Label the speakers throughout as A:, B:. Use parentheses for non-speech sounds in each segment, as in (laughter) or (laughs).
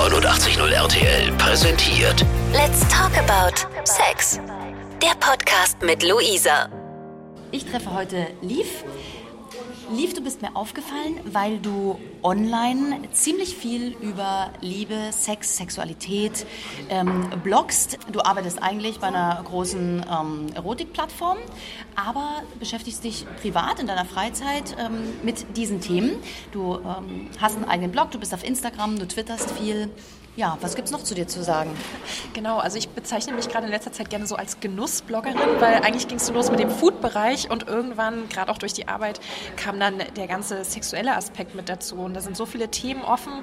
A: 89.0 RTL präsentiert
B: Let's talk about Sex. Der Podcast mit Luisa.
C: Ich treffe heute Liv. Liv, du bist mir aufgefallen, weil du online ziemlich viel über Liebe, Sex, Sexualität ähm, bloggst. Du arbeitest eigentlich bei einer großen ähm, Erotikplattform, aber beschäftigst dich privat in deiner Freizeit ähm, mit diesen Themen. Du ähm, hast einen eigenen Blog, du bist auf Instagram, du twitterst viel. Ja, was gibt's noch zu dir zu sagen?
D: Genau, also ich bezeichne mich gerade in letzter Zeit gerne so als Genussbloggerin, weil eigentlich ging es so los mit dem Food-Bereich und irgendwann, gerade auch durch die Arbeit, kam dann der ganze sexuelle Aspekt mit dazu. Und da sind so viele Themen offen,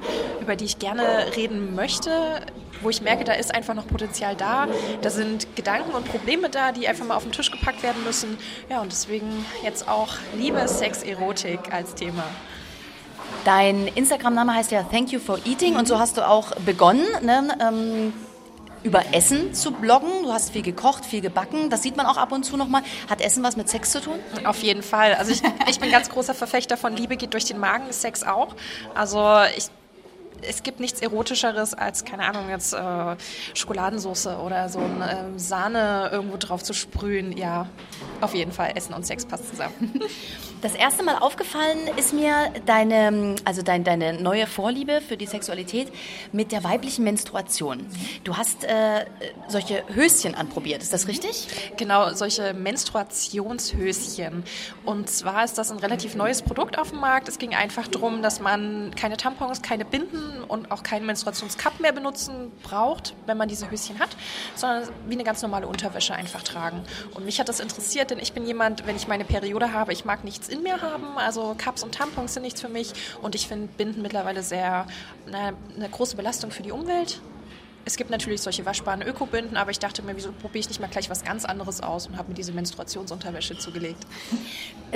D: über die ich gerne reden möchte, wo ich merke, da ist einfach noch Potenzial da. Da sind Gedanken und Probleme da, die einfach mal auf den Tisch gepackt werden müssen. Ja, und deswegen jetzt auch Liebe, Sex, Erotik als Thema.
C: Dein Instagram-Name heißt ja Thank You for Eating und so hast du auch begonnen, ne, ähm, über Essen zu bloggen. Du hast viel gekocht, viel gebacken. Das sieht man auch ab und zu nochmal. Hat Essen was mit Sex zu tun?
D: Auf jeden Fall. Also ich, ich bin ganz großer Verfechter von Liebe geht durch den Magen, Sex auch. Also ich es gibt nichts Erotischeres als, keine Ahnung, jetzt äh, Schokoladensauce oder so eine äh, Sahne irgendwo drauf zu sprühen. Ja, auf jeden Fall, Essen und Sex passt zusammen. (laughs)
C: Das erste Mal aufgefallen ist mir deine, also dein, deine neue Vorliebe für die Sexualität mit der weiblichen Menstruation. Du hast äh, solche Höschen anprobiert, ist das richtig?
D: Genau, solche Menstruationshöschen. Und zwar ist das ein relativ neues Produkt auf dem Markt. Es ging einfach darum, dass man keine Tampons, keine Binden und auch keinen Menstruationscup mehr benutzen braucht, wenn man diese Höschen hat, sondern wie eine ganz normale Unterwäsche einfach tragen. Und mich hat das interessiert, denn ich bin jemand, wenn ich meine Periode habe, ich mag nichts in mir haben. Also Cups und Tampons sind nichts für mich. Und ich finde Binden mittlerweile sehr na, eine große Belastung für die Umwelt. Es gibt natürlich solche waschbaren Ökobinden, aber ich dachte mir, wieso probiere ich nicht mal gleich was ganz anderes aus und habe mir diese Menstruationsunterwäsche zugelegt.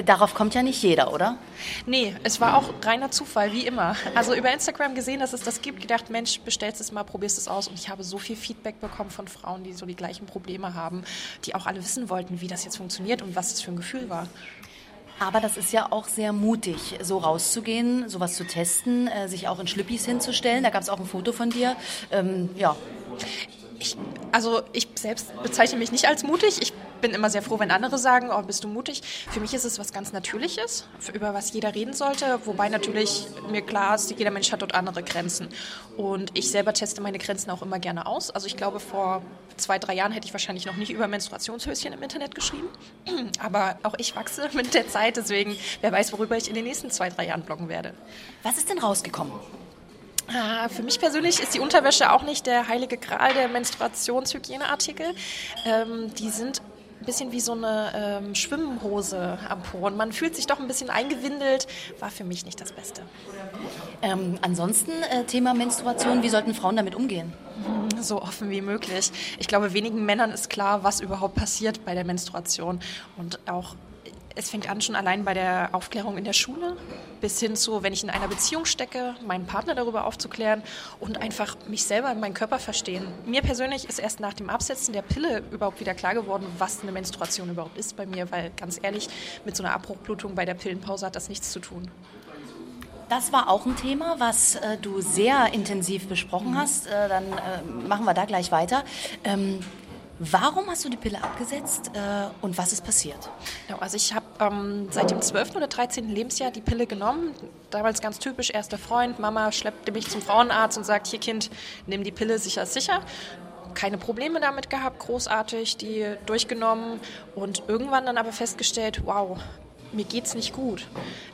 C: Darauf kommt ja nicht jeder, oder?
D: Nee, es war auch reiner Zufall, wie immer. Also über Instagram gesehen, dass es das gibt, gedacht, Mensch, bestellst es mal, probierst es aus. Und ich habe so viel Feedback bekommen von Frauen, die so die gleichen Probleme haben, die auch alle wissen wollten, wie das jetzt funktioniert und was es für ein Gefühl war.
C: Aber das ist ja auch sehr mutig, so rauszugehen, sowas zu testen, äh, sich auch in Schlüppis hinzustellen. Da gab es auch ein Foto von dir. Ähm, ja.
D: Ich, also ich selbst bezeichne mich nicht als mutig. Ich bin immer sehr froh, wenn andere sagen, oh, bist du mutig. Für mich ist es was ganz Natürliches, über was jeder reden sollte. Wobei natürlich mir klar ist, jeder Mensch hat dort andere Grenzen. Und ich selber teste meine Grenzen auch immer gerne aus. Also ich glaube, vor zwei, drei Jahren hätte ich wahrscheinlich noch nicht über Menstruationshöschen im Internet geschrieben. (clears throat) Aber auch ich wachse (laughs) mit der Zeit. Deswegen, wer weiß, worüber ich in den nächsten zwei, drei Jahren bloggen werde.
C: Was ist denn rausgekommen?
D: Ah, für mich persönlich ist die Unterwäsche auch nicht der heilige Gral der Menstruationshygieneartikel. Ähm, die sind ein bisschen wie so eine ähm, Schwimmhose am Po. Und man fühlt sich doch ein bisschen eingewindelt. War für mich nicht das Beste.
C: Ähm, ansonsten äh, Thema Menstruation, wie sollten Frauen damit umgehen?
D: So offen wie möglich. Ich glaube, wenigen Männern ist klar, was überhaupt passiert bei der Menstruation. Und auch es fängt an schon allein bei der Aufklärung in der Schule bis hin zu, wenn ich in einer Beziehung stecke, meinen Partner darüber aufzuklären und einfach mich selber in meinen Körper verstehen. Mir persönlich ist erst nach dem Absetzen der Pille überhaupt wieder klar geworden, was eine Menstruation überhaupt ist bei mir, weil ganz ehrlich, mit so einer Abbruchblutung bei der Pillenpause hat das nichts zu tun.
C: Das war auch ein Thema, was äh, du sehr intensiv besprochen hast. Äh, dann äh, machen wir da gleich weiter. Ähm, Warum hast du die Pille abgesetzt äh, und was ist passiert?
D: Ja, also ich habe ähm, seit dem 12. oder 13. Lebensjahr die Pille genommen. Damals ganz typisch, erster Freund, Mama schleppte mich zum Frauenarzt und sagt, hier Kind, nimm die Pille, sicher ist sicher keine Probleme damit gehabt, großartig, die durchgenommen und irgendwann dann aber festgestellt, wow, mir geht es nicht gut.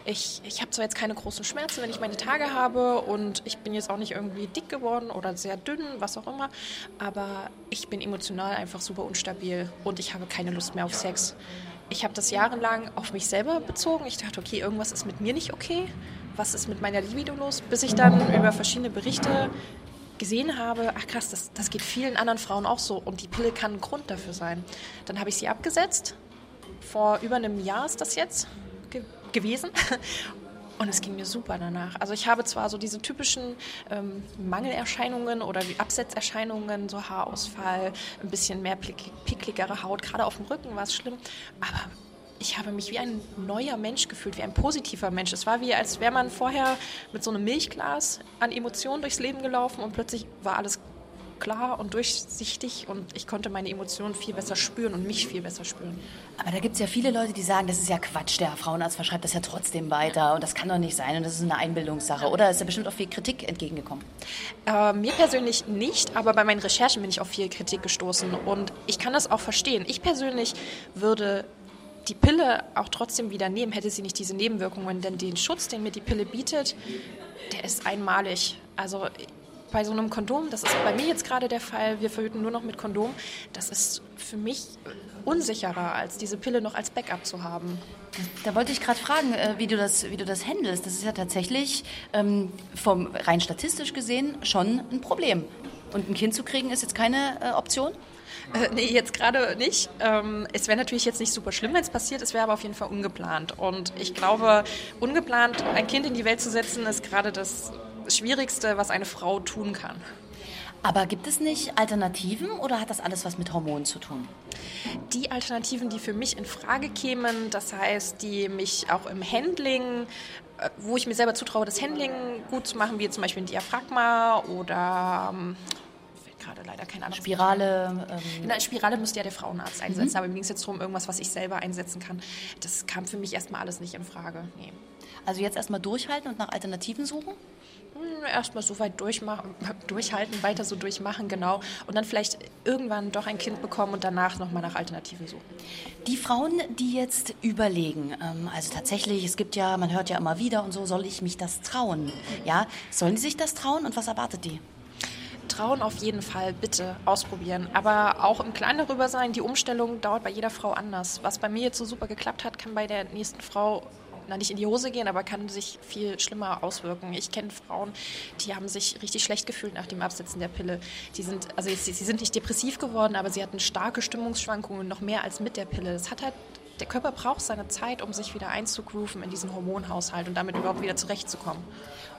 D: Ich, ich habe zwar jetzt keine großen Schmerzen, wenn ich meine Tage habe und ich bin jetzt auch nicht irgendwie dick geworden oder sehr dünn, was auch immer, aber ich bin emotional einfach super unstabil und ich habe keine Lust mehr auf Sex. Ich habe das jahrelang auf mich selber bezogen. Ich dachte, okay, irgendwas ist mit mir nicht okay. Was ist mit meiner Libido los? Bis ich dann über verschiedene Berichte gesehen habe, ach krass, das, das geht vielen anderen Frauen auch so und die Pille kann ein Grund dafür sein. Dann habe ich sie abgesetzt vor über einem Jahr ist das jetzt ge gewesen. (laughs) Und es ging mir super danach. Also ich habe zwar so diese typischen ähm, Mangelerscheinungen oder die Absetzerscheinungen, so Haarausfall, ein bisschen mehr pickligere Haut, gerade auf dem Rücken war es schlimm. Aber ich habe mich wie ein neuer Mensch gefühlt, wie ein positiver Mensch. Es war wie, als wäre man vorher mit so einem Milchglas an Emotionen durchs Leben gelaufen und plötzlich war alles klar und durchsichtig und ich konnte meine Emotionen viel besser spüren und mich viel besser spüren.
C: Aber da gibt es ja viele Leute, die sagen, das ist ja Quatsch, der Frauenarzt verschreibt das ja trotzdem weiter und das kann doch nicht sein und das ist eine Einbildungssache. Oder ist da bestimmt auch viel Kritik entgegengekommen?
D: Äh, mir persönlich nicht, aber bei meinen Recherchen bin ich auf viel Kritik gestoßen und ich kann das auch verstehen. Ich persönlich würde die Pille auch trotzdem wieder nehmen, hätte sie nicht diese Nebenwirkungen, denn den Schutz, den mir die Pille bietet, der ist einmalig. Also bei so einem Kondom, das ist bei mir jetzt gerade der Fall, wir verhüten nur noch mit Kondom, das ist für mich unsicherer, als diese Pille noch als Backup zu haben.
C: Da wollte ich gerade fragen, äh, wie du das, wie du das handelst. Das ist ja tatsächlich ähm, vom rein statistisch gesehen schon ein Problem. Und ein Kind zu kriegen ist jetzt keine äh, Option?
D: Äh, nee, jetzt gerade nicht. Ähm, es wäre natürlich jetzt nicht super schlimm, wenn es passiert. Es wäre aber auf jeden Fall ungeplant. Und ich glaube, ungeplant ein Kind in die Welt zu setzen, ist gerade das Schwierigste, was eine Frau tun kann.
C: Aber gibt es nicht Alternativen oder hat das alles was mit Hormonen zu tun?
D: Die Alternativen, die für mich in Frage kämen, das heißt, die mich auch im Handling, äh, wo ich mir selber zutraue, das Handling gut zu machen, wie zum Beispiel ein Diaphragma oder ähm, gerade leider kein anderes.
C: Spirale.
D: Ähm genau, Spirale müsste ja der Frauenarzt einsetzen, mhm. aber mir ging es jetzt darum, irgendwas, was ich selber einsetzen kann. Das kam für mich erstmal alles nicht in Frage. Nee.
C: Also jetzt erstmal durchhalten und nach Alternativen suchen?
D: Hm, erstmal so weit durchmachen, durchhalten, weiter so durchmachen, genau. Und dann vielleicht irgendwann doch ein Kind bekommen und danach nochmal nach Alternativen suchen.
C: Die Frauen, die jetzt überlegen, ähm, also tatsächlich, es gibt ja, man hört ja immer wieder und so, soll ich mich das trauen? Ja, sollen die sich das trauen und was erwartet die?
D: Trauen auf jeden Fall, bitte ausprobieren. Aber auch im Kleinen darüber sein, die Umstellung dauert bei jeder Frau anders. Was bei mir jetzt so super geklappt hat, kann bei der nächsten Frau na, nicht in die Hose gehen, aber kann sich viel schlimmer auswirken. Ich kenne Frauen, die haben sich richtig schlecht gefühlt nach dem Absetzen der Pille. Die sind, also sie, sie sind nicht depressiv geworden, aber sie hatten starke Stimmungsschwankungen, noch mehr als mit der Pille. Es hat halt der Körper braucht seine Zeit, um sich wieder einzugrooven in diesen Hormonhaushalt und damit überhaupt wieder zurechtzukommen.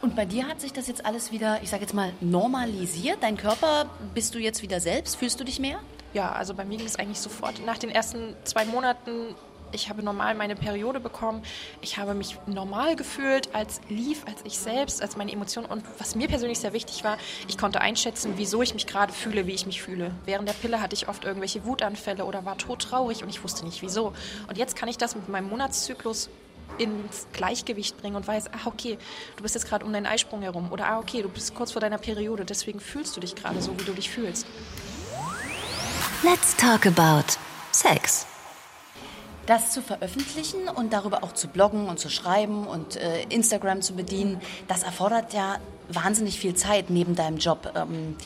C: Und bei dir hat sich das jetzt alles wieder, ich sage jetzt mal, normalisiert? Dein Körper, bist du jetzt wieder selbst? Fühlst du dich mehr?
D: Ja, also bei mir ging es eigentlich sofort. Nach den ersten zwei Monaten ich habe normal meine Periode bekommen. Ich habe mich normal gefühlt, als lief, als ich selbst, als meine Emotionen. Und was mir persönlich sehr wichtig war, ich konnte einschätzen, wieso ich mich gerade fühle, wie ich mich fühle. Während der Pille hatte ich oft irgendwelche Wutanfälle oder war todtraurig und ich wusste nicht wieso. Und jetzt kann ich das mit meinem Monatszyklus ins Gleichgewicht bringen und weiß, ah, okay, du bist jetzt gerade um deinen Eisprung herum. Oder ah, okay, du bist kurz vor deiner Periode, deswegen fühlst du dich gerade so, wie du dich fühlst.
B: Let's talk about Sex
C: das zu veröffentlichen und darüber auch zu bloggen und zu schreiben und äh, Instagram zu bedienen, das erfordert ja wahnsinnig viel Zeit neben deinem Job. Ähm,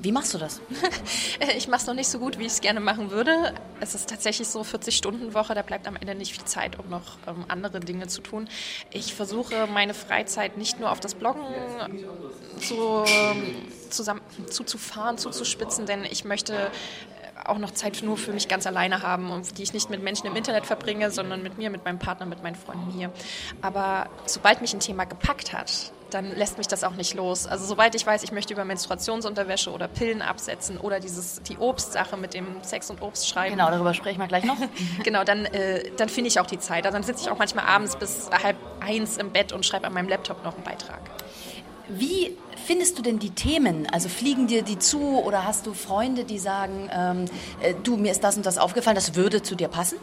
C: wie machst du das? (laughs)
D: ich mache es noch nicht so gut, wie ich es gerne machen würde. Es ist tatsächlich so 40-Stunden-Woche, da bleibt am Ende nicht viel Zeit, um noch ähm, andere Dinge zu tun. Ich versuche meine Freizeit nicht nur auf das Bloggen zu, ähm, zusammen, zuzufahren, zuzuspitzen, denn ich möchte auch noch Zeit nur für mich ganz alleine haben und die ich nicht mit Menschen im Internet verbringe, sondern mit mir, mit meinem Partner, mit meinen Freunden hier. Aber sobald mich ein Thema gepackt hat, dann lässt mich das auch nicht los. Also sobald ich weiß, ich möchte über Menstruationsunterwäsche oder Pillen absetzen oder dieses, die Obstsache mit dem Sex und Obst schreiben.
C: Genau, darüber sprechen wir gleich noch. (laughs) (laughs)
D: genau, dann, äh, dann finde ich auch die Zeit. Also dann sitze ich auch manchmal abends bis halb eins im Bett und schreibe an meinem Laptop noch einen Beitrag.
C: Wie findest du denn die Themen? Also fliegen dir die zu oder hast du Freunde, die sagen, ähm, äh, du, mir ist das und das aufgefallen, das würde zu dir passen?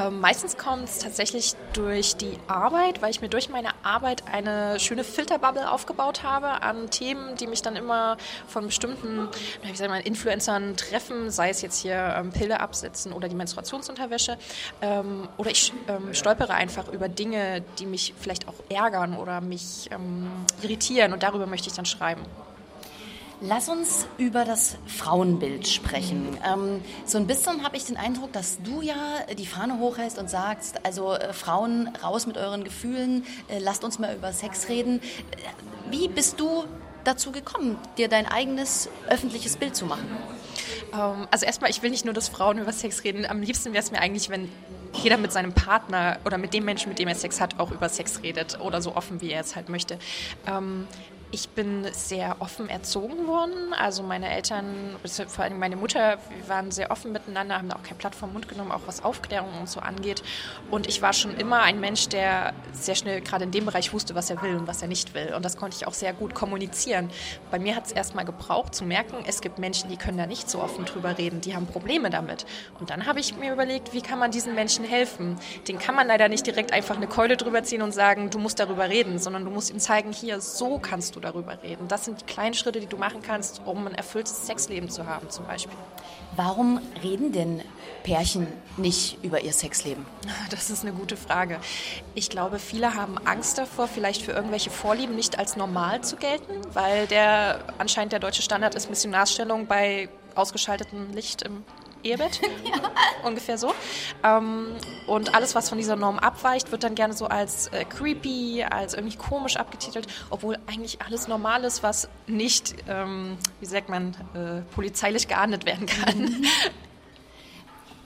D: Ähm, meistens kommt es tatsächlich durch die Arbeit, weil ich mir durch meine Arbeit eine schöne Filterbubble aufgebaut habe an Themen, die mich dann immer von bestimmten wie sag mal, Influencern treffen, sei es jetzt hier ähm, Pille absetzen oder die Menstruationsunterwäsche. Ähm, oder ich ähm, stolpere einfach über Dinge, die mich vielleicht auch ärgern oder mich ähm, irritieren und darüber möchte ich dann schreiben.
C: Lass uns über das Frauenbild sprechen. Ähm, so ein bisschen habe ich den Eindruck, dass du ja die Fahne hochhältst und sagst, also äh, Frauen raus mit euren Gefühlen, äh, lasst uns mal über Sex reden. Wie bist du dazu gekommen, dir dein eigenes öffentliches Bild zu machen?
D: Ähm, also erstmal, ich will nicht nur, dass Frauen über Sex reden. Am liebsten wäre es mir eigentlich, wenn jeder mit seinem Partner oder mit dem Menschen, mit dem er Sex hat, auch über Sex redet oder so offen, wie er es halt möchte. Ähm, Ich bin sehr offen erzogen worden. Also meine Eltern, vor allem meine Mutter, wir waren sehr offen miteinander, haben auch kein Blatt vom Mund genommen, auch was Aufklärung und so angeht. Und ich war schon immer ein Mensch, der sehr schnell gerade in dem Bereich wusste, was er will und was er nicht will. Und das konnte ich auch sehr gut kommunizieren. Bei mir hat es erstmal gebraucht zu merken, es gibt Menschen, die können da nicht so offen drüber reden, die haben Probleme damit. Und dann habe ich mir überlegt, wie kann man diesen Menschen helfen? Den kann man leider nicht direkt einfach eine Keule drüber ziehen und sagen, du musst darüber reden, sondern du musst ihm zeigen, hier, so kannst du darüber reden. Das sind die kleinen Schritte, die du machen kannst, um ein erfülltes Sexleben zu haben zum Beispiel.
C: Warum reden denn Pärchen nicht über ihr Sexleben?
D: Das ist eine gute Frage. Ich glaube, viele haben Angst davor, vielleicht für irgendwelche Vorlieben nicht als normal zu gelten, weil der anscheinend der deutsche Standard ist Missionarstellung bei ausgeschaltetem Licht im Ehebett, ja. (laughs) ungefähr so. Ähm, und alles, was von dieser Norm abweicht, wird dann gerne so als äh, creepy, als irgendwie komisch abgetitelt, obwohl eigentlich alles normal ist, was nicht, ähm, wie sagt man, äh, polizeilich geahndet werden kann.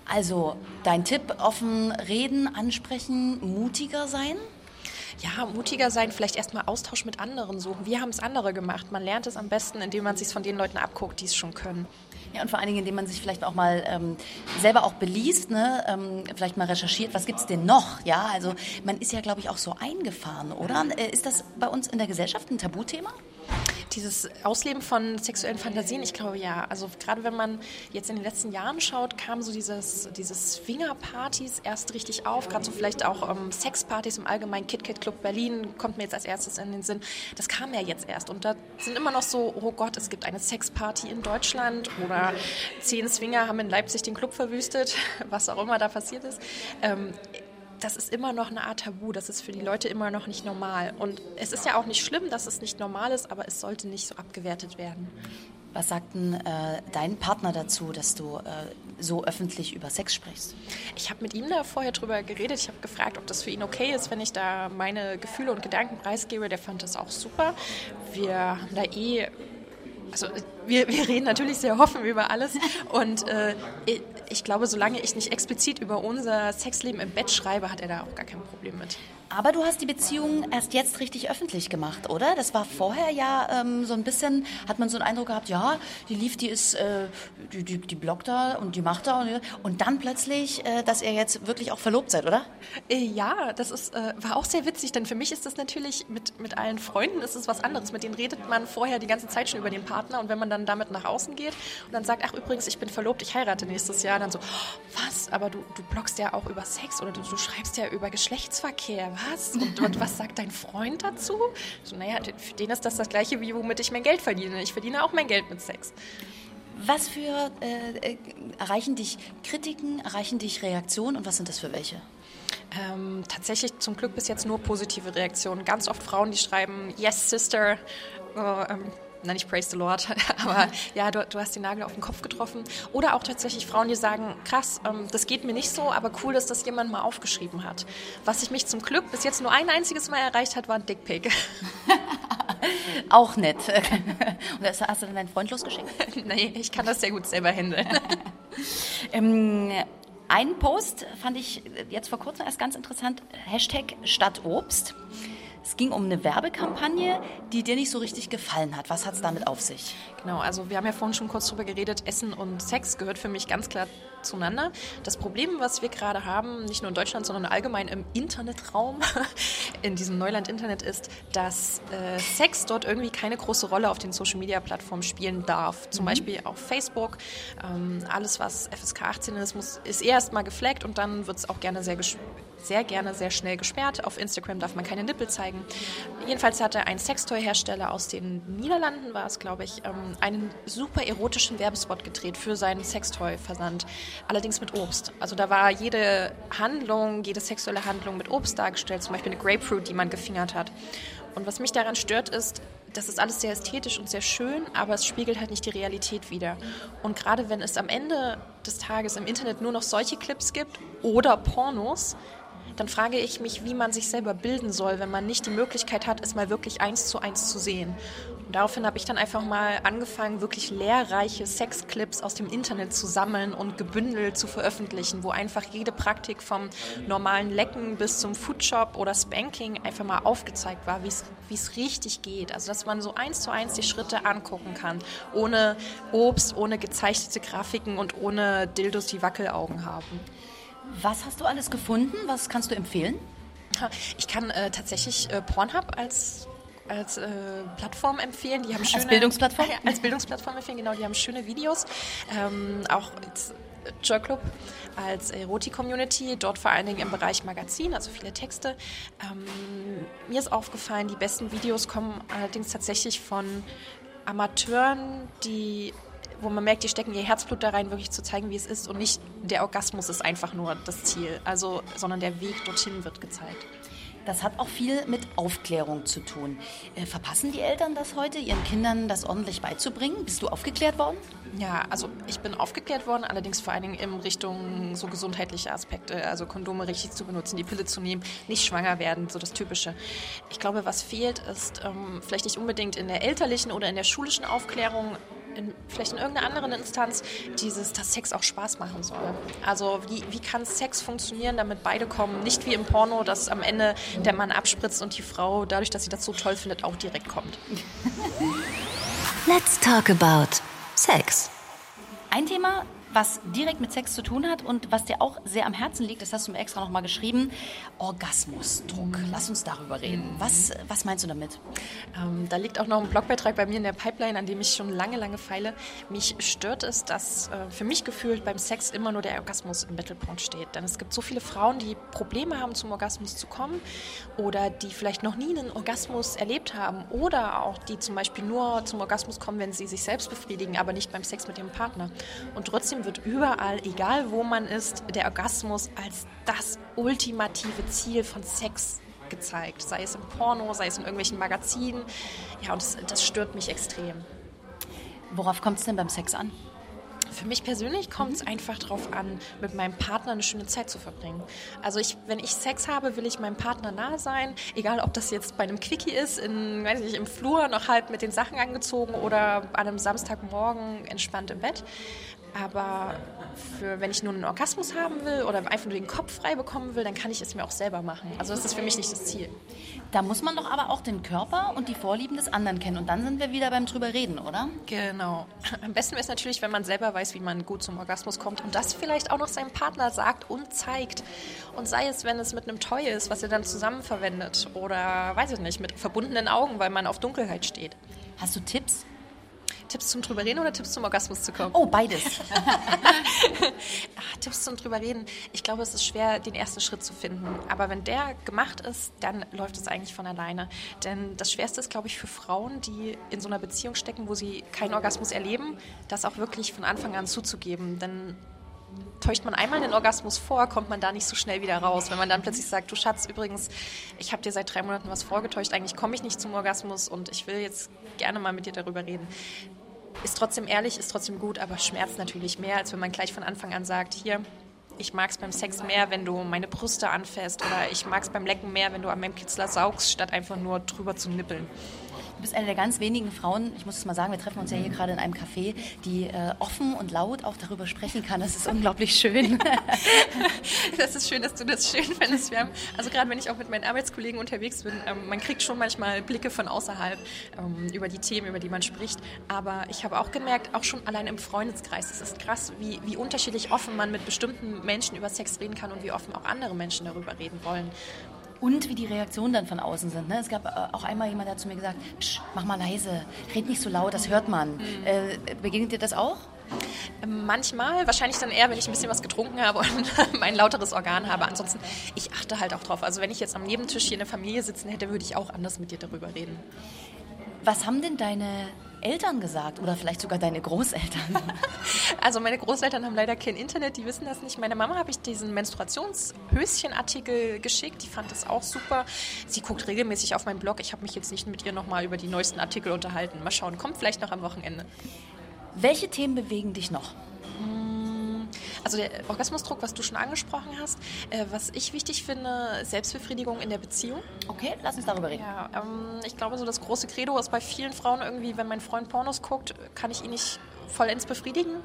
C: Also, dein Tipp, offen reden, ansprechen, mutiger sein?
D: ja, mutiger sein, vielleicht erstmal Austausch mit anderen suchen. Wir haben es andere gemacht. Man lernt es am besten, indem man sich von den Leuten abguckt, die es schon können.
C: Ja, und vor allen Dingen, indem man sich vielleicht auch mal ähm, selber auch beliest, ne? Ähm, vielleicht mal recherchiert, was gibt es denn noch? Ja, also man ist ja, glaube ich, auch so eingefahren, oder? Äh, ist das bei uns in der Gesellschaft ein Tabuthema?
D: Dieses Ausleben von sexuellen Fantasien, ich glaube ja. Also gerade wenn man jetzt in den letzten Jahren schaut, kam so dieses, dieses Swingerpartys erst richtig auf. Gerade so vielleicht auch ähm, Sexpartys im Allgemeinen. Kit Kat Club Berlin kommt mir jetzt als erstes in den Sinn. Das kam ja jetzt erst. Und da sind immer noch so, oh Gott, es gibt eine Sexparty in Deutschland oder zehn Swinger haben in Leipzig den Club verwüstet, (laughs) was auch immer da passiert ist. Ähm, das ist immer noch eine Art Tabu, das ist für die Leute immer noch nicht normal. Und es ist ja auch nicht schlimm, dass es nicht normal ist, aber es sollte nicht so abgewertet werden.
C: Was sagt denn äh, dein Partner dazu, dass du äh, so öffentlich über Sex sprichst?
D: Ich habe mit ihm da vorher drüber geredet. Ich habe gefragt, ob das für ihn okay ist, wenn ich da meine Gefühle und Gedanken preisgebe. Der fand das auch super. Wir haben da eh also wir, wir reden natürlich sehr offen über alles und äh, ich glaube, solange ich nicht explizit über unser Sexleben im Bett schreibe, hat er da auch gar kein Problem mit.
C: Aber du hast die Beziehung erst jetzt richtig öffentlich gemacht, oder? Das war vorher ja ähm, so ein bisschen, hat man so einen Eindruck gehabt, ja, die Lief, die ist, äh, die, die, die bloggt da und die macht da und, und dann plötzlich, äh, dass ihr jetzt wirklich auch verlobt seid, oder?
D: Äh, ja, das ist, äh, war auch sehr witzig, denn für mich ist das natürlich, mit, mit allen Freunden ist es was anderes. Mit denen redet man vorher die ganze Zeit schon über den Partner und wenn man dann damit nach außen geht und dann sagt, ach übrigens, ich bin verlobt, ich heirate nächstes Jahr, dann so, was, aber du, du bloggst ja auch über Sex oder du, du schreibst ja über Geschlechtsverkehr, was? Und, und, was sagt dein Freund dazu? So, naja, für den ist das das Gleiche, wie womit ich mein Geld verdiene. Ich verdiene auch mein Geld mit Sex.
C: Was für äh, äh, erreichen dich Kritiken, erreichen dich Reaktionen und was sind das für welche?
D: Ähm, tatsächlich zum Glück bis jetzt nur positive Reaktionen. Ganz oft Frauen, die schreiben, yes, Sister, oh, ähm, na nicht Praise the Lord, (laughs) aber ja, du, du, hast den Nagel auf den Kopf getroffen. Oder auch tatsächlich Frauen, die sagen, krass, ähm, das geht mir nicht so, aber cool, dass das jemand mal aufgeschrieben hat. Was sich mich zum Glück bis jetzt nur ein einziges Mal erreicht hat, war ein Dickpick. (laughs)
C: auch nett. Und das hast du dann deinen Freund losgeschickt? (laughs)
D: nee, ich kann das sehr gut selber handeln.
C: ähm, einen Post fand ich jetzt vor kurzem erst ganz interessant. Hashtag Stadtobst. Es ging um eine Werbekampagne, die dir nicht so richtig gefallen hat. Was hat es damit auf sich?
D: Genau, also wir haben ja vorhin schon kurz darüber geredet, Essen und Sex gehört für mich ganz klar zueinander. Das Problem, was wir gerade haben, nicht nur in Deutschland, sondern allgemein im Internetraum, (laughs) in diesem Neuland-Internet, ist, dass äh, Sex dort irgendwie keine große Rolle auf den Social-Media-Plattformen spielen darf. Zum mhm. Beispiel auf Facebook. Ähm, alles, was FSK 18 ist, muss, ist erst mal gefleckt und dann wird es auch gerne sehr sehr gerne sehr schnell gesperrt. Auf Instagram darf man keine Nippel zeigen. Jedenfalls hatte ein Sextoy-Hersteller aus den Niederlanden, war es glaube ich, ähm, einen super erotischen Werbespot gedreht für seinen Sextoy-Versand. Allerdings mit Obst. Also da war jede Handlung, jede sexuelle Handlung mit Obst dargestellt, zum Beispiel eine Grapefruit, die man gefingert hat. Und was mich daran stört, ist, das ist alles sehr ästhetisch und sehr schön, aber es spiegelt halt nicht die Realität wider. Und gerade wenn es am Ende des Tages im Internet nur noch solche Clips gibt oder Pornos, dann frage ich mich, wie man sich selber bilden soll, wenn man nicht die Möglichkeit hat, es mal wirklich eins zu eins zu sehen. Und daraufhin habe ich dann einfach mal angefangen, wirklich lehrreiche Sexclips aus dem Internet zu sammeln und gebündelt zu veröffentlichen, wo einfach jede Praktik vom normalen Lecken bis zum Foodshop oder Spanking einfach mal aufgezeigt war, wie es richtig geht. Also dass man so eins zu eins die Schritte angucken kann, ohne Obst, ohne gezeichnete Grafiken und ohne Dildos, die Wackelaugen haben.
C: Was hast du alles gefunden? Was kannst du empfehlen?
D: Ich kann äh, tatsächlich äh, Pornhub als als äh, Plattform empfehlen. Die haben schöne,
C: als Bildungsplattform? (laughs)
D: als Bildungsplattform empfehlen, genau. Die haben schöne Videos. Ähm, auch als Joy Club als Erotik-Community, dort vor allen Dingen im Bereich Magazin, also viele Texte. Ähm, mir ist aufgefallen, die besten Videos kommen allerdings tatsächlich von Amateuren, die wo man merkt, die stecken ihr Herzblut da rein, wirklich zu zeigen, wie es ist und nicht der Orgasmus ist einfach nur das Ziel, also, sondern der Weg dorthin wird gezeigt.
C: Das hat auch viel mit Aufklärung zu tun. Äh, verpassen die Eltern das heute, ihren Kindern das ordentlich beizubringen? Bist du aufgeklärt worden?
D: Ja, also ich bin aufgeklärt worden, allerdings vor allen Dingen in Richtung so gesundheitliche Aspekte, also Kondome richtig zu benutzen, die Pille zu nehmen, nicht schwanger werden, so das Typische. Ich glaube, was fehlt, ist ähm, vielleicht nicht unbedingt in der elterlichen oder in der schulischen Aufklärung, in, vielleicht in irgendeiner anderen Instanz dieses, dass Sex auch Spaß machen soll. Also wie, wie kann Sex funktionieren, damit beide kommen? Nicht wie im Porno, dass am Ende der Mann abspritzt und die Frau, dadurch, dass sie das so toll findet, auch direkt kommt.
B: Let's talk about Sex.
C: Ein Thema, was direkt mit Sex zu tun hat und was dir auch sehr am Herzen liegt, das hast du mir extra nochmal geschrieben, Orgasmusdruck. Lass uns darüber reden. Was, was meinst du damit?
D: Ähm, da liegt auch noch ein Blogbeitrag bei mir in der Pipeline, an dem ich schon lange, lange feile. Mich stört es, dass äh, für mich gefühlt beim Sex immer nur der Orgasmus im Mittelpunkt steht. Denn es gibt so viele Frauen, die Probleme haben, zum Orgasmus zu kommen oder die vielleicht noch nie einen Orgasmus erlebt haben oder auch die zum Beispiel nur zum Orgasmus kommen, wenn sie sich selbst befriedigen, aber nicht beim Sex mit ihrem Partner. Und trotzdem wird überall, egal wo man ist, der Orgasmus als das ultimative Ziel von Sex gezeigt. Sei es im Porno, sei es in irgendwelchen Magazinen. Ja, und das, das stört mich extrem.
C: Worauf kommt es denn beim Sex an?
D: Für mich persönlich kommt es einfach darauf an, mit meinem Partner eine schöne Zeit zu verbringen. Also ich, wenn ich Sex habe, will ich meinem Partner nahe sein, egal ob das jetzt bei einem Quickie ist, in, weiß nicht, im Flur noch halb mit den Sachen angezogen oder an einem Samstagmorgen entspannt im Bett. Aber für, wenn ich nur einen Orgasmus haben will oder einfach nur den Kopf frei bekommen will, dann kann ich es mir auch selber machen. Also das ist für mich nicht das Ziel.
C: Da muss man doch aber auch den Körper und die Vorlieben des anderen kennen. Und dann sind wir wieder beim drüber reden, oder?
D: Genau. Am besten wäre es natürlich, wenn man selber weiß, wie man gut zum Orgasmus kommt und das vielleicht auch noch seinem Partner sagt und zeigt. Und sei es, wenn es mit einem Toy ist, was ihr dann zusammen verwendet oder, weiß ich nicht, mit verbundenen Augen, weil man auf Dunkelheit steht.
C: Hast du Tipps?
D: Tipps zum drüber reden oder Tipps zum Orgasmus zu kommen?
C: Oh, beides. (laughs) (laughs)
D: Ach, Tipps zum drüber reden. Ich glaube, es ist schwer, den ersten Schritt zu finden. Aber wenn der gemacht ist, dann läuft es eigentlich von alleine. Denn das Schwerste ist, glaube ich, für Frauen, die in so einer Beziehung stecken, wo sie keinen Orgasmus erleben, das auch wirklich von Anfang an zuzugeben. Denn täuscht man einmal den Orgasmus vor, kommt man da nicht so schnell wieder raus. Wenn man dann plötzlich sagt, du Schatz, übrigens, ich habe dir seit drei Monaten was vorgetäuscht, eigentlich komme ich nicht zum Orgasmus und ich will jetzt gerne mal mit dir darüber reden. Ist trotzdem ehrlich, ist trotzdem gut, aber schmerzt natürlich mehr, als wenn man gleich von Anfang an sagt, hier, ich mag es beim Sex mehr, wenn du meine Brüste anfährst oder ich mag es beim Lecken mehr, wenn du an meinem Kitzler saugst, statt einfach nur drüber zu nippeln.
C: Du bist eine der ganz wenigen Frauen, ich muss es mal sagen, wir treffen uns ja hier gerade in einem Café, die äh, offen und laut auch darüber sprechen kann. Das ist unglaublich schön. (laughs)
D: das ist schön, dass du das schön findest. Wir haben, also gerade wenn ich auch mit meinen Arbeitskollegen unterwegs bin, ähm, man kriegt schon manchmal Blicke von außerhalb ähm, über die Themen, über die man spricht. Aber ich habe auch gemerkt, auch schon allein im Freundeskreis, es ist krass, wie, wie unterschiedlich offen man mit bestimmten Menschen über Sex reden kann und wie offen auch andere Menschen darüber reden wollen.
C: Und wie die Reaktionen dann von außen sind. Ne? Es gab äh, auch einmal jemand, der hat zu mir gesagt, mach mal leise, red nicht so laut, das hört man. Mhm. Äh, begegnet dir das auch?
D: Manchmal, wahrscheinlich dann eher, wenn ich ein bisschen was getrunken habe und (laughs) ein lauteres Organ habe. Ansonsten, ich achte halt auch drauf. Also wenn ich jetzt am Nebentisch hier in der Familie sitzen hätte, würde ich auch anders mit dir darüber reden.
C: Was haben denn deine Eltern gesagt oder vielleicht sogar deine Großeltern? (laughs)
D: Also meine Großeltern haben leider kein Internet, die wissen das nicht. Meine Mama habe ich diesen Menstruationshöschenartikel geschickt, die fand das auch super. Sie guckt regelmäßig auf meinen Blog. Ich habe mich jetzt nicht mit ihr nochmal über die neuesten Artikel unterhalten. Mal schauen, kommt vielleicht noch am Wochenende.
C: Welche Themen bewegen dich noch?
D: Also der Orgasmusdruck, was du schon angesprochen hast, äh, was ich wichtig finde, Selbstbefriedigung in der Beziehung.
C: Okay, lass uns darüber reden.
D: Ja, ähm, ich glaube, so das große Credo ist bei vielen Frauen irgendwie, wenn mein Freund Pornos guckt, kann ich ihn nicht vollends befriedigen.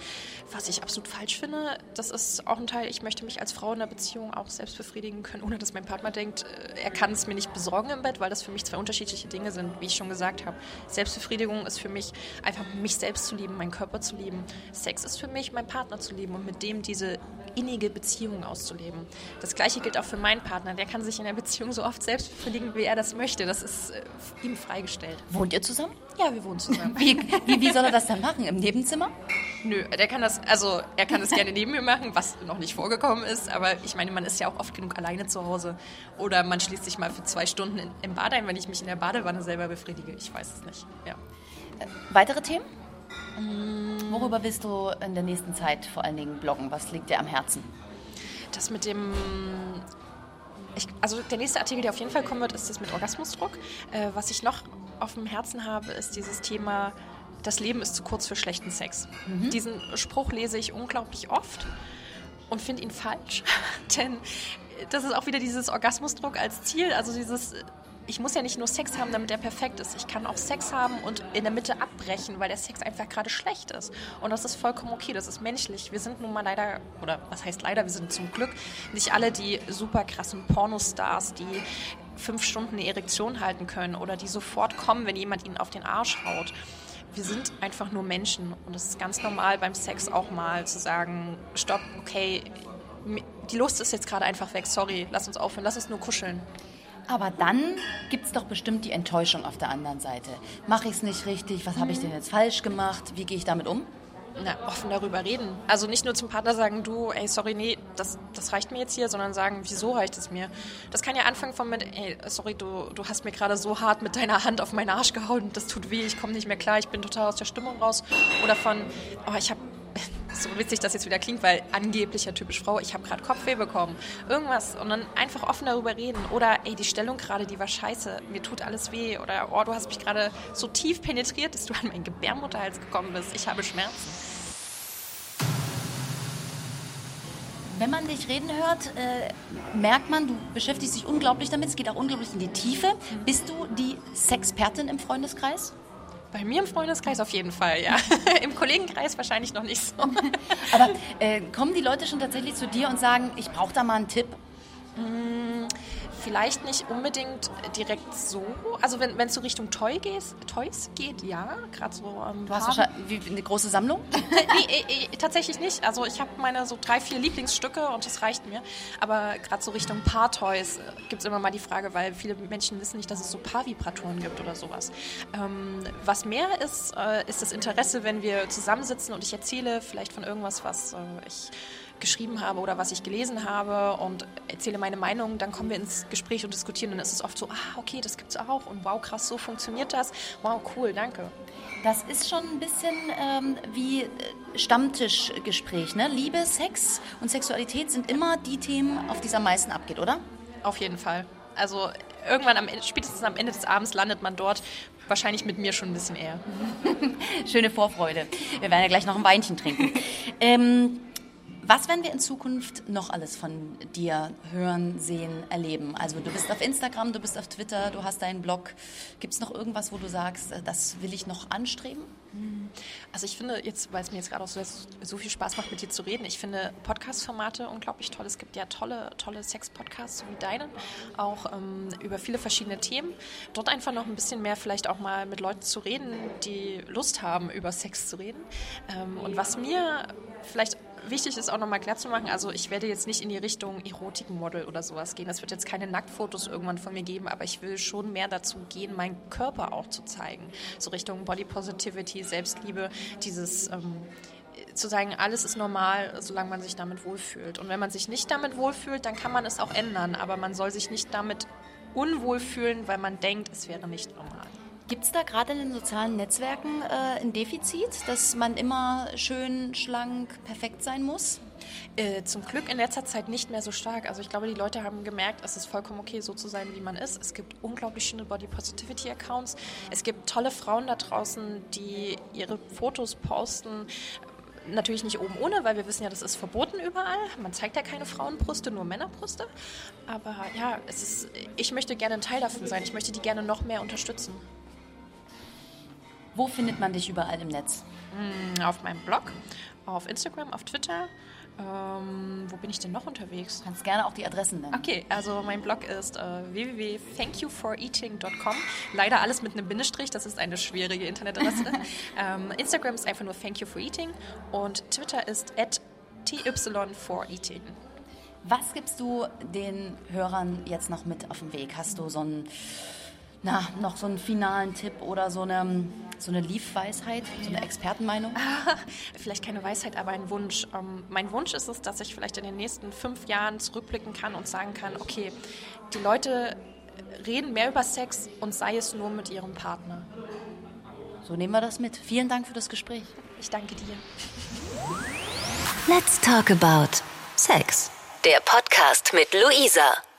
D: Was ich absolut falsch finde, das ist auch ein Teil, ich möchte mich als Frau in der Beziehung auch selbst befriedigen können, ohne dass mein Partner denkt, äh, er kann es mir nicht besorgen im Bett, weil das für mich zwei unterschiedliche Dinge sind, wie ich schon gesagt habe. Selbstbefriedigung ist für mich einfach mich selbst zu lieben, meinen Körper zu lieben. Sex ist für mich, meinen Partner zu lieben und mit dem diese innige Beziehung auszuleben. Das gleiche gilt auch für meinen Partner. Der kann sich in der Beziehung so oft selbst befriedigen, wie er das möchte. Das ist äh, ihm freigestellt.
C: Wohnt ihr zusammen?
D: Ja, wir wohnen zusammen. (laughs)
C: Wie, wie, wie soll er das dann machen? Im Nebenzimmer?
D: Nö, der kann das, also er kann das gerne neben mir machen, was noch nicht vorgekommen ist, aber ich meine, man ist ja auch oft genug alleine zu Hause. Oder man schließt sich mal für zwei Stunden in, im Bad ein, wenn ich mich in der Badewanne selber befriedige. Ich weiß es nicht. Ja.
C: Weitere Themen? Worüber willst du in der nächsten Zeit vor allen Dingen bloggen? Was liegt dir am Herzen?
D: Das mit dem. Ich, also der nächste Artikel, der auf jeden Fall kommen wird, ist das mit Orgasmusdruck. Äh, was ich noch auf dem Herzen habe, ist dieses Thema, das Leben ist zu kurz für schlechten Sex. Diesen Spruch lese ich unglaublich oft und finde ihn falsch, (laughs) denn das ist auch wieder dieses Orgasmusdruck als Ziel, also dieses ich muss ja nicht nur Sex haben, damit er perfekt ist. Ich kann auch Sex haben und in der Mitte abbrechen, weil der Sex einfach gerade schlecht ist. Und das ist vollkommen okay, das ist menschlich. Wir sind nun mal leider, oder was heißt leider, wir sind zum Glück nicht alle die super krassen Pornostars, die fünf Stunden eine Erektion halten können oder die sofort kommen, wenn jemand ihnen auf den Arsch haut. Wir sind einfach nur Menschen und es ist ganz normal beim Sex auch mal zu sagen, stopp, okay, die Lust ist jetzt gerade einfach weg, sorry, lass uns aufhören, lass uns nur kuscheln.
C: Aber dann gibt es doch bestimmt die Enttäuschung auf der anderen Seite. Mache ich es nicht richtig? Was habe ich denn jetzt falsch gemacht? Wie gehe ich damit um?
D: Na, offen darüber reden. Also nicht nur zum Partner sagen, du, ey, sorry, nee, das, das reicht mir jetzt hier, sondern sagen, wieso reicht es mir? Das kann ja anfangen von mit, ey, sorry, du, du hast mir gerade so hart mit deiner Hand auf meinen Arsch gehauen, das tut weh, ich komme nicht mehr klar, ich bin total aus der Stimmung raus. Oder von, oh, ich habe so witzig das jetzt wieder klingt, weil angeblich ja typisch Frau, ich habe gerade Kopfweh bekommen. Irgendwas und dann einfach offen darüber reden. Oder ey, die Stellung gerade, die war scheiße, mir tut alles weh. Oder oh, du hast mich gerade so tief penetriert, dass du an meinen Gebärmutterhals gekommen bist. Ich habe Schmerzen.
C: Wenn man dich reden hört, äh, merkt man, du beschäftigst dich unglaublich damit. Es geht auch unglaublich in die Tiefe. Bist du die Sexpertin im Freundeskreis?
D: Bei mir im Freundeskreis auf jeden Fall, ja. (laughs) Im Kollegenkreis wahrscheinlich noch nicht so. (laughs)
C: Aber äh, kommen die Leute schon tatsächlich zu dir und sagen, ich brauche da mal einen Tipp?
D: Vielleicht nicht unbedingt direkt so. Also wenn es so Richtung Toy gehst, Toys geht, ja. Gerade so ähm,
C: Du hast wahrscheinlich wie, eine große Sammlung? (laughs)
D: nee, äh, äh, tatsächlich nicht. Also ich habe meine so drei, vier Lieblingsstücke und das reicht mir. Aber gerade so Richtung Paar-Toys gibt es immer mal die Frage, weil viele Menschen wissen nicht, dass es so Paar-Vibratoren gibt oder sowas. Ähm, was mehr ist, äh, ist das Interesse, wenn wir zusammensitzen und ich erzähle vielleicht von irgendwas, was äh, ich geschrieben habe oder was ich gelesen habe und erzähle meine Meinung, dann kommen wir ins Gespräch und diskutieren. Und dann ist es oft so, ah, okay, das gibt's auch und wow, krass, so funktioniert das. Wow, cool, danke.
C: Das ist schon ein bisschen ähm, wie äh, Stammtischgespräch. Ne? Liebe, Sex und Sexualität sind immer die Themen, auf die es am meisten abgeht, oder?
D: Auf jeden Fall. Also irgendwann am Ende, spätestens am Ende des Abends landet man dort. Wahrscheinlich mit mir schon ein bisschen eher. (laughs)
C: Schöne Vorfreude. Wir werden ja gleich noch ein Weinchen trinken. ähm, was werden wir in Zukunft noch alles von dir hören, sehen, erleben? Also du bist auf Instagram, du bist auf Twitter, du hast deinen Blog. Gibt es noch irgendwas, wo du sagst, äh, das will ich noch anstreben?
D: Also ich finde jetzt, weil es mir jetzt gerade auch so, so viel Spaß macht, mit dir zu reden, ich finde Podcast-Formate unglaublich toll. Es gibt ja tolle, tolle Sex-Podcasts, so wie deinen, auch ähm, über viele verschiedene Themen. Dort einfach noch ein bisschen mehr vielleicht auch mal mit Leuten zu reden, die Lust haben, über Sex zu reden. Ähm, und was mir vielleicht wichtig ist auch nochmal klar zu machen, also ich werde jetzt nicht in die Richtung Erotikmodel oder sowas gehen. Es wird jetzt keine Nacktfotos irgendwann von mir geben, aber ich will schon mehr dazu gehen, meinen Körper auch zu zeigen. So Richtung Body Positivity, Selbstliebe, dieses ähm, zu sagen, alles ist normal, solange man sich damit wohlfühlt. Und wenn man sich nicht damit wohlfühlt, dann kann man es auch ändern, aber man soll sich nicht damit unwohl fühlen, weil man denkt, es wäre nicht normal.
C: Gibt es da gerade in den sozialen Netzwerken äh, ein Defizit, dass man immer schön, schlank, perfekt sein muss?
D: Äh, zum Glück in letzter Zeit nicht mehr so stark. Also ich glaube, die Leute haben gemerkt, es ist vollkommen okay, so zu sein, wie man ist. Es gibt unglaublich schöne Body Positivity Accounts. Es gibt tolle Frauen da draußen, die ihre Fotos posten Natürlich nicht oben ohne, weil wir wissen ja, das ist verboten überall. Man zeigt ja keine Frauenbrüste, nur Männerbrüste. Aber ja, es ist, ich möchte gerne ein Teil davon sein. Ich möchte die gerne noch mehr unterstützen.
C: Wo findet man dich überall im Netz?
D: Mm, Auf meinem Blog, auf Instagram, auf Twitter. Ähm, wo bin ich denn noch unterwegs?
C: Du kannst gerne auch die Adressen nennen.
D: Okay, also mein Blog ist äh, www.thankyouforeating.com. Leider alles mit einem Bindestrich, das ist eine schwierige Internetadresse. (laughs) ähm, Instagram ist einfach nur Thank You for Eating und Twitter ist at ty4eating.
C: Was gibst du den Hörern jetzt noch mit auf den Weg? Hast du so einen, na, noch so einen finalen Tipp oder so eine, so eine Liefweisheit, so eine Expertenmeinung? (laughs)
D: Vielleicht keine Weisheit, aber ein Wunsch. Ähm, mein Wunsch ist es, dass ich vielleicht in den nächsten fünf Jahren zurückblicken kann und sagen kann, okay, die Leute reden mehr über Sex und sei es nur mit ihrem Partner.
C: So nehmen wir das mit. Vielen Dank für das Gespräch.
D: Ich danke dir.
B: Let's talk about Sex. Der Podcast mit Luisa.